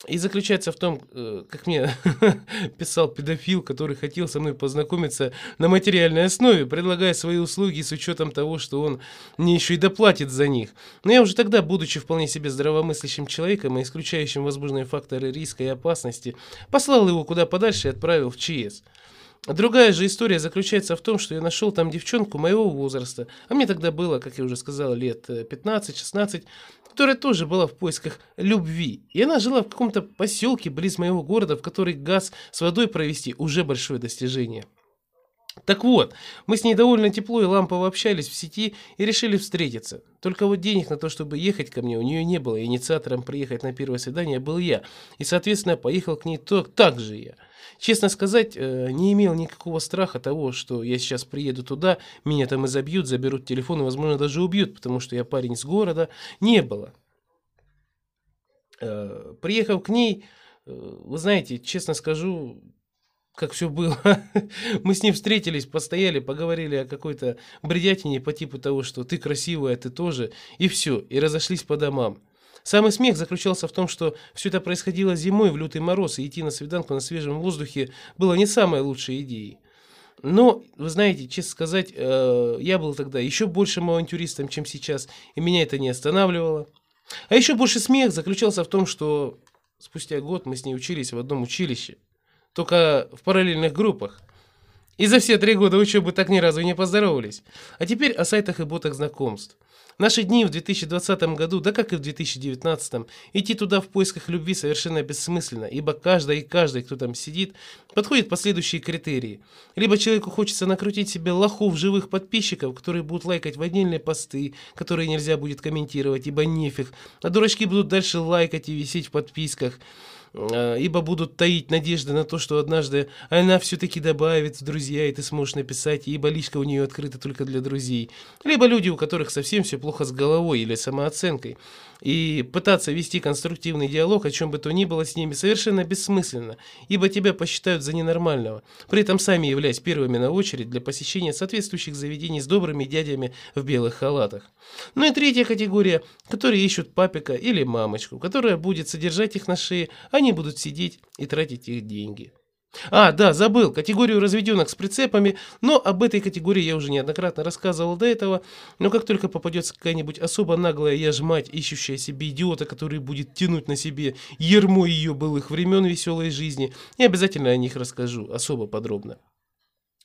и заключается в том, э, как мне писал педофил, который хотел со мной познакомиться на материальной основе, предлагая свои услуги с учетом того, что он мне еще и доплатит за них. Но я уже тогда, будучи вполне себе здравомыслящим человеком и исключающим возможные факторы риска и опасности, послал его куда подальше и отправил в ЧС. Другая же история заключается в том, что я нашел там девчонку моего возраста, а мне тогда было, как я уже сказал, лет 15-16, э, которая тоже была в поисках любви. И она жила в каком-то поселке близ моего города, в который газ с водой провести уже большое достижение. Так вот, мы с ней довольно тепло и лампово общались в сети и решили встретиться. Только вот денег на то, чтобы ехать ко мне, у нее не было. Инициатором приехать на первое свидание был я. И, соответственно, поехал к ней то, так же я. Честно сказать, э, не имел никакого страха того, что я сейчас приеду туда, меня там изобьют, заберут телефон и, возможно, даже убьют, потому что я парень с города. Не было. Э, приехав к ней, э, вы знаете, честно скажу, как все было. Мы с ним встретились, постояли, поговорили о какой-то бредятине по типу того, что ты красивая, ты тоже, и все, и разошлись по домам. Самый смех заключался в том, что все это происходило зимой в лютый мороз, и идти на свиданку на свежем воздухе было не самой лучшей идеей. Но, вы знаете, честно сказать, э, я был тогда еще большим авантюристом, чем сейчас, и меня это не останавливало. А еще больше смех заключался в том, что спустя год мы с ней учились в одном училище, только в параллельных группах. И за все три года учебы так ни разу не поздоровались. А теперь о сайтах и ботах знакомств. Наши дни в 2020 году, да как и в 2019, идти туда в поисках любви совершенно бессмысленно, ибо каждый и каждый, кто там сидит, подходит по следующие критерии. Либо человеку хочется накрутить себе лохов живых подписчиков, которые будут лайкать в отдельные посты, которые нельзя будет комментировать, ибо нефиг, а дурачки будут дальше лайкать и висеть в подписках. А, ибо будут таить надежды на то, что однажды она все-таки добавит в друзья, и ты сможешь написать, ибо личка у нее открыта только для друзей. Либо люди, у которых совсем все плохо с головой или самооценкой. И пытаться вести конструктивный диалог, о чем бы то ни было с ними, совершенно бессмысленно, ибо тебя посчитают за ненормального, при этом сами являясь первыми на очередь для посещения соответствующих заведений с добрыми дядями в белых халатах. Ну и третья категория, которые ищут папика или мамочку, которая будет содержать их на шее, они будут сидеть и тратить их деньги. А, да, забыл, категорию разведенных с прицепами, но об этой категории я уже неоднократно рассказывал до этого, но как только попадется какая-нибудь особо наглая яжмать, ищущая себе идиота, который будет тянуть на себе ермо ее былых времен веселой жизни, я обязательно о них расскажу особо подробно.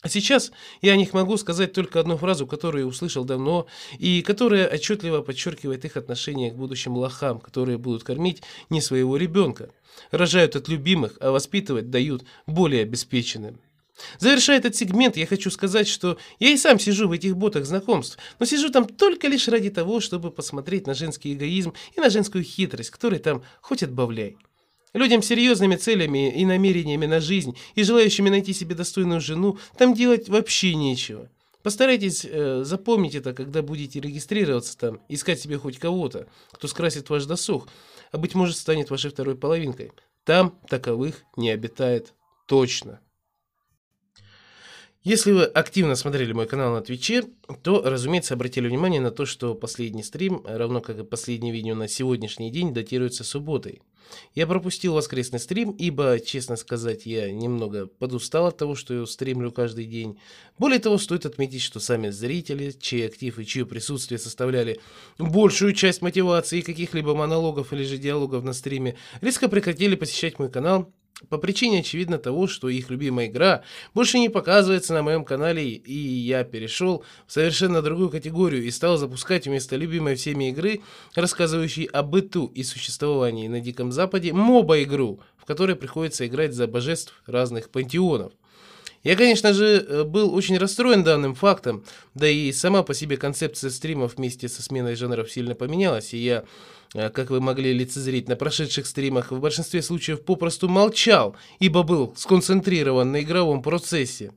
А сейчас я о них могу сказать только одну фразу, которую услышал давно, и которая отчетливо подчеркивает их отношение к будущим лохам, которые будут кормить не своего ребенка. Рожают от любимых, а воспитывать дают более обеспеченным. Завершая этот сегмент, я хочу сказать, что я и сам сижу в этих ботах знакомств, но сижу там только лишь ради того, чтобы посмотреть на женский эгоизм и на женскую хитрость, которой там хоть отбавляй. Людям с серьезными целями и намерениями на жизнь и желающими найти себе достойную жену там делать вообще нечего. Постарайтесь э, запомнить это, когда будете регистрироваться там, искать себе хоть кого-то, кто скрасит ваш досуг, а быть может станет вашей второй половинкой. Там таковых не обитает точно. Если вы активно смотрели мой канал на Твиче, то, разумеется, обратили внимание на то, что последний стрим, равно как и последнее видео на сегодняшний день, датируется субботой. Я пропустил воскресный стрим, ибо, честно сказать, я немного подустал от того, что я стримлю каждый день. Более того, стоит отметить, что сами зрители, чей актив и чье присутствие составляли большую часть мотивации каких-либо монологов или же диалогов на стриме, резко прекратили посещать мой канал по причине, очевидно, того, что их любимая игра больше не показывается на моем канале, и я перешел в совершенно другую категорию и стал запускать вместо любимой всеми игры, рассказывающей о быту и существовании на Диком Западе, моба-игру, в которой приходится играть за божеств разных пантеонов. Я, конечно же, э, был очень расстроен данным фактом, да и сама по себе концепция стримов вместе со сменой жанров сильно поменялась, и я как вы могли лицезреть на прошедших стримах, в большинстве случаев попросту молчал, ибо был сконцентрирован на игровом процессе.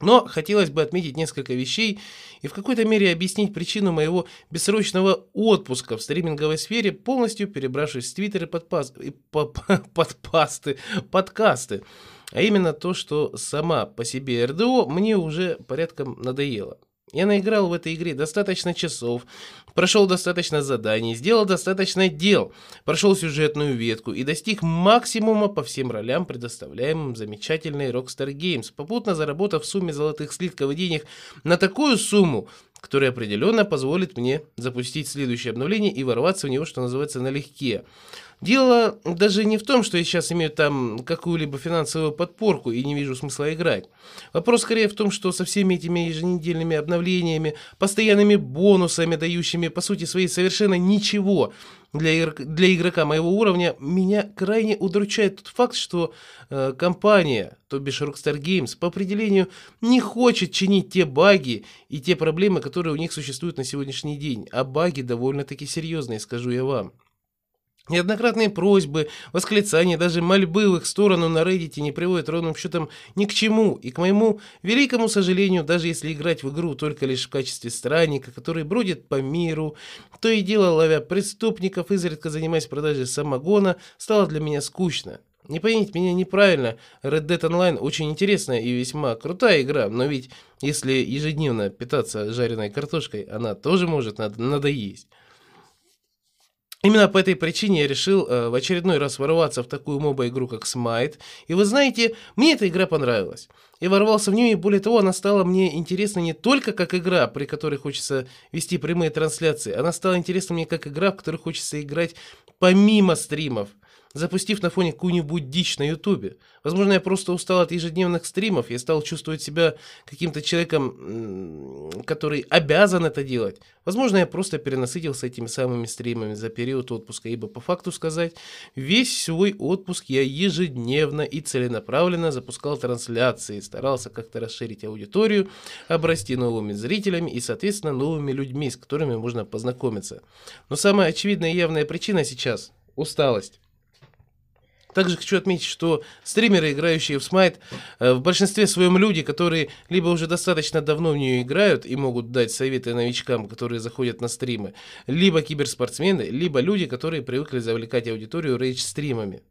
Но хотелось бы отметить несколько вещей и в какой-то мере объяснить причину моего бессрочного отпуска в стриминговой сфере, полностью перебравшись в Твиттер и подпас... подпасты, подкасты. А именно то, что сама по себе РДО мне уже порядком надоело. Я наиграл в этой игре достаточно часов, прошел достаточно заданий, сделал достаточно дел, прошел сюжетную ветку и достиг максимума по всем ролям, предоставляемым замечательной Rockstar Games, попутно заработав в сумме золотых слитков и денег на такую сумму, которая определенно позволит мне запустить следующее обновление и ворваться в него, что называется, налегке. Дело даже не в том, что я сейчас имею там какую-либо финансовую подпорку и не вижу смысла играть. Вопрос скорее в том, что со всеми этими еженедельными обновлениями, постоянными бонусами, дающими по сути своей совершенно ничего для, для игрока моего уровня, меня крайне удручает тот факт, что э, компания, то бишь Rockstar Games, по определению не хочет чинить те баги и те проблемы, которые у них существуют на сегодняшний день. А баги довольно-таки серьезные, скажу я вам. Неоднократные просьбы, восклицания, даже мольбы в их сторону на Reddit не приводят ровным счетом ни к чему, и к моему великому сожалению, даже если играть в игру только лишь в качестве странника, который бродит по миру, то и дело ловя преступников, изредка занимаясь продажей самогона, стало для меня скучно. Не поймите меня неправильно, Red Dead Online очень интересная и весьма крутая игра, но ведь если ежедневно питаться жареной картошкой, она тоже может надоесть. Именно по этой причине я решил э, в очередной раз ворваться в такую моба-игру, как Smite. И вы знаете, мне эта игра понравилась. Я ворвался в нее, и более того, она стала мне интересна не только как игра, при которой хочется вести прямые трансляции. Она стала интересна мне как игра, в которой хочется играть помимо стримов запустив на фоне какую-нибудь дичь на ютубе. Возможно, я просто устал от ежедневных стримов, я стал чувствовать себя каким-то человеком, который обязан это делать. Возможно, я просто перенасытился этими самыми стримами за период отпуска, ибо по факту сказать, весь свой отпуск я ежедневно и целенаправленно запускал трансляции, старался как-то расширить аудиторию, обрасти новыми зрителями и, соответственно, новыми людьми, с которыми можно познакомиться. Но самая очевидная и явная причина сейчас – усталость. Также хочу отметить, что стримеры, играющие в Smite, э, в большинстве своем люди, которые либо уже достаточно давно в нее играют и могут дать советы новичкам, которые заходят на стримы, либо киберспортсмены, либо люди, которые привыкли завлекать аудиторию рейдж-стримами.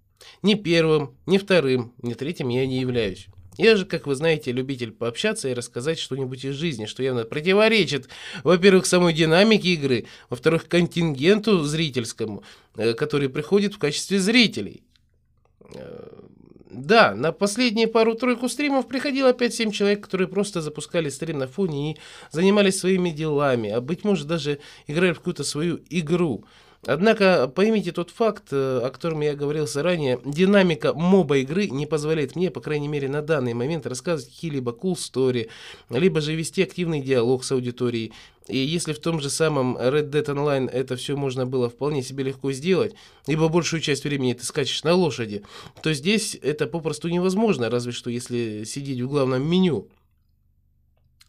Ни первым, ни вторым, ни третьим я не являюсь. Я же, как вы знаете, любитель пообщаться и рассказать что-нибудь из жизни, что явно противоречит, во-первых, самой динамике игры, во-вторых, контингенту зрительскому, э, который приходит в качестве зрителей. Э, Да, на последние пару-тройку стримов приходило 5-7 человек, которые просто запускали стрим на фоне и занимались своими делами, а быть может даже играли в какую-то свою игру. Однако поймите тот факт, э, о котором я говорил ранее, динамика моба игры не позволяет мне, по крайней мере на данный момент, рассказывать какие-либо cool story, либо же вести активный диалог с аудиторией. И если в том же самом Red Dead Online это все можно было вполне себе легко сделать, ибо большую часть времени ты скачешь на лошади, то здесь это попросту невозможно, разве что если сидеть в главном меню.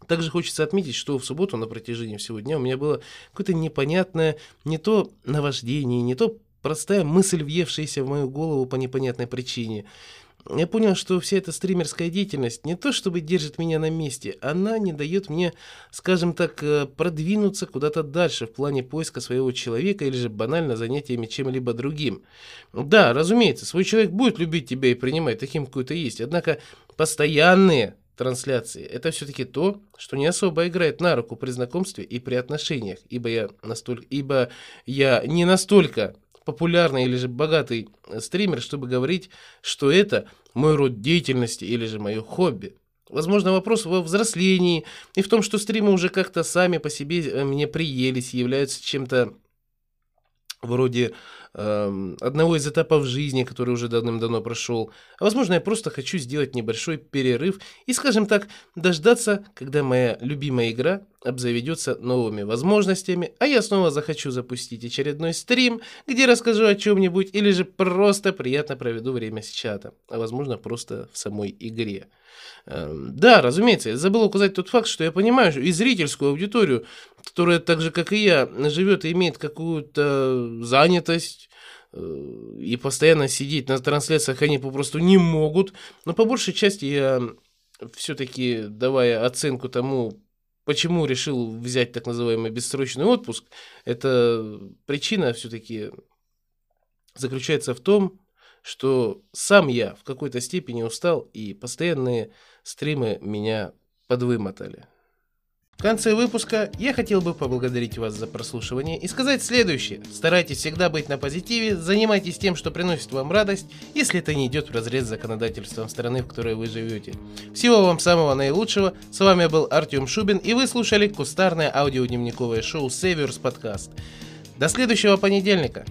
Также хочется отметить, что в субботу на протяжении всего дня у меня было какое-то непонятное не то наваждение, не то простая мысль, въевшаяся в мою голову по непонятной причине. Я понял, что вся эта стримерская деятельность не то чтобы держит меня на месте, она не дает мне, скажем так, э, продвинуться куда-то дальше в плане поиска своего человека или же банально занятиями чем-либо другим. Да, разумеется, свой человек будет любить тебя и принимать таким, какой то есть, однако постоянные трансляции. Это все-таки то, что не особо играет на руку при знакомстве и при отношениях, ибо я, настолько, ибо я не настолько популярный или же богатый стример, чтобы говорить, что это мой род деятельности или же мое хобби. Возможно, вопрос во взрослении и в том, что стримы уже как-то сами по себе э, мне приелись, являются чем-то вроде э, одного из этапов жизни, который уже давным-давно прошел. А возможно, я просто хочу сделать небольшой перерыв и, скажем так, дождаться, когда моя любимая игра обзаведется новыми возможностями, а я снова захочу запустить очередной стрим, где расскажу о чем-нибудь или же просто приятно проведу время с чатом, а возможно просто в самой игре. Эм, да, разумеется, я забыл указать тот факт, что я понимаю и зрительскую аудиторию, которая так же, как и я, живет и имеет какую-то занятость, э, и постоянно сидеть на трансляциях они попросту не могут. Но по большей части я все-таки, давая оценку тому, почему решил взять так называемый бессрочный отпуск, эта причина все-таки заключается в том, что сам я в какой-то степени устал, и постоянные стримы меня подвымотали. В конце выпуска я хотел бы поблагодарить вас за прослушивание и сказать следующее. Старайтесь всегда быть на позитиве, занимайтесь тем, что приносит вам радость, если это не идет в разрез с законодательством страны, в которой вы живете. Всего вам самого наилучшего. С вами был Артем Шубин и вы слушали кустарное аудиодневниковое шоу Saviors Podcast. До следующего понедельника.